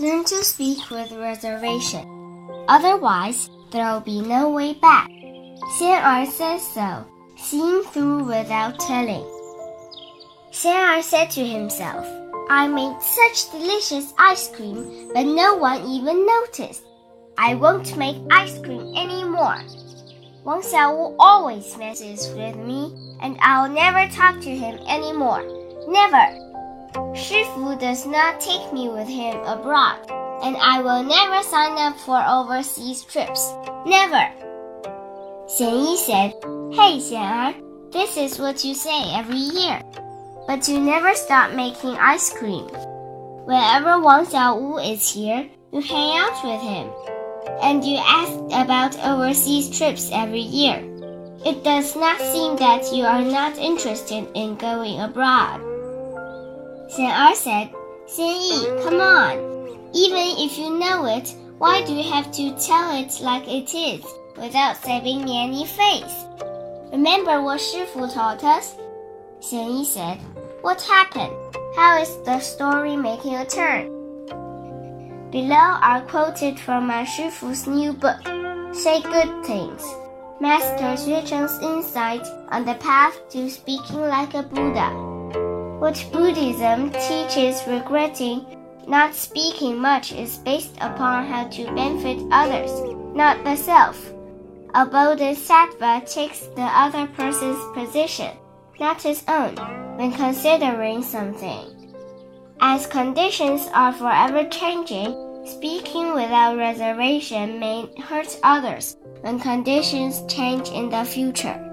Learn to speak with reservation. Otherwise, there'll be no way back. Xian says so, seeing through without telling. Xian said to himself, I made such delicious ice cream, but no one even noticed. I won't make ice cream anymore. Wang Xiaowu always messes with me, and I'll never talk to him anymore. Never. Shifu does not take me with him abroad, and I will never sign up for overseas trips. Never. Xian Yi said, Hey Xian Er, this is what you say every year but you never stop making ice cream. Whenever Wang Xiaowu is here, you hang out with him, and you ask about overseas trips every year. It does not seem that you are not interested in going abroad. Er said, Xian Yi, come on. Even if you know it, why do you have to tell it like it is, without saving me any face? Remember what Shifu taught us? Xian Yi said, What happened? How is the story making a turn? Below are quoted from my Shifu's new book, Say Good Things. Master Xue Cheng's insight on the path to speaking like a Buddha. What Buddhism teaches regretting not speaking much is based upon how to benefit others, not the self. A bodhisattva takes the other person's position not his own, when considering something. As conditions are forever changing, speaking without reservation may hurt others when conditions change in the future.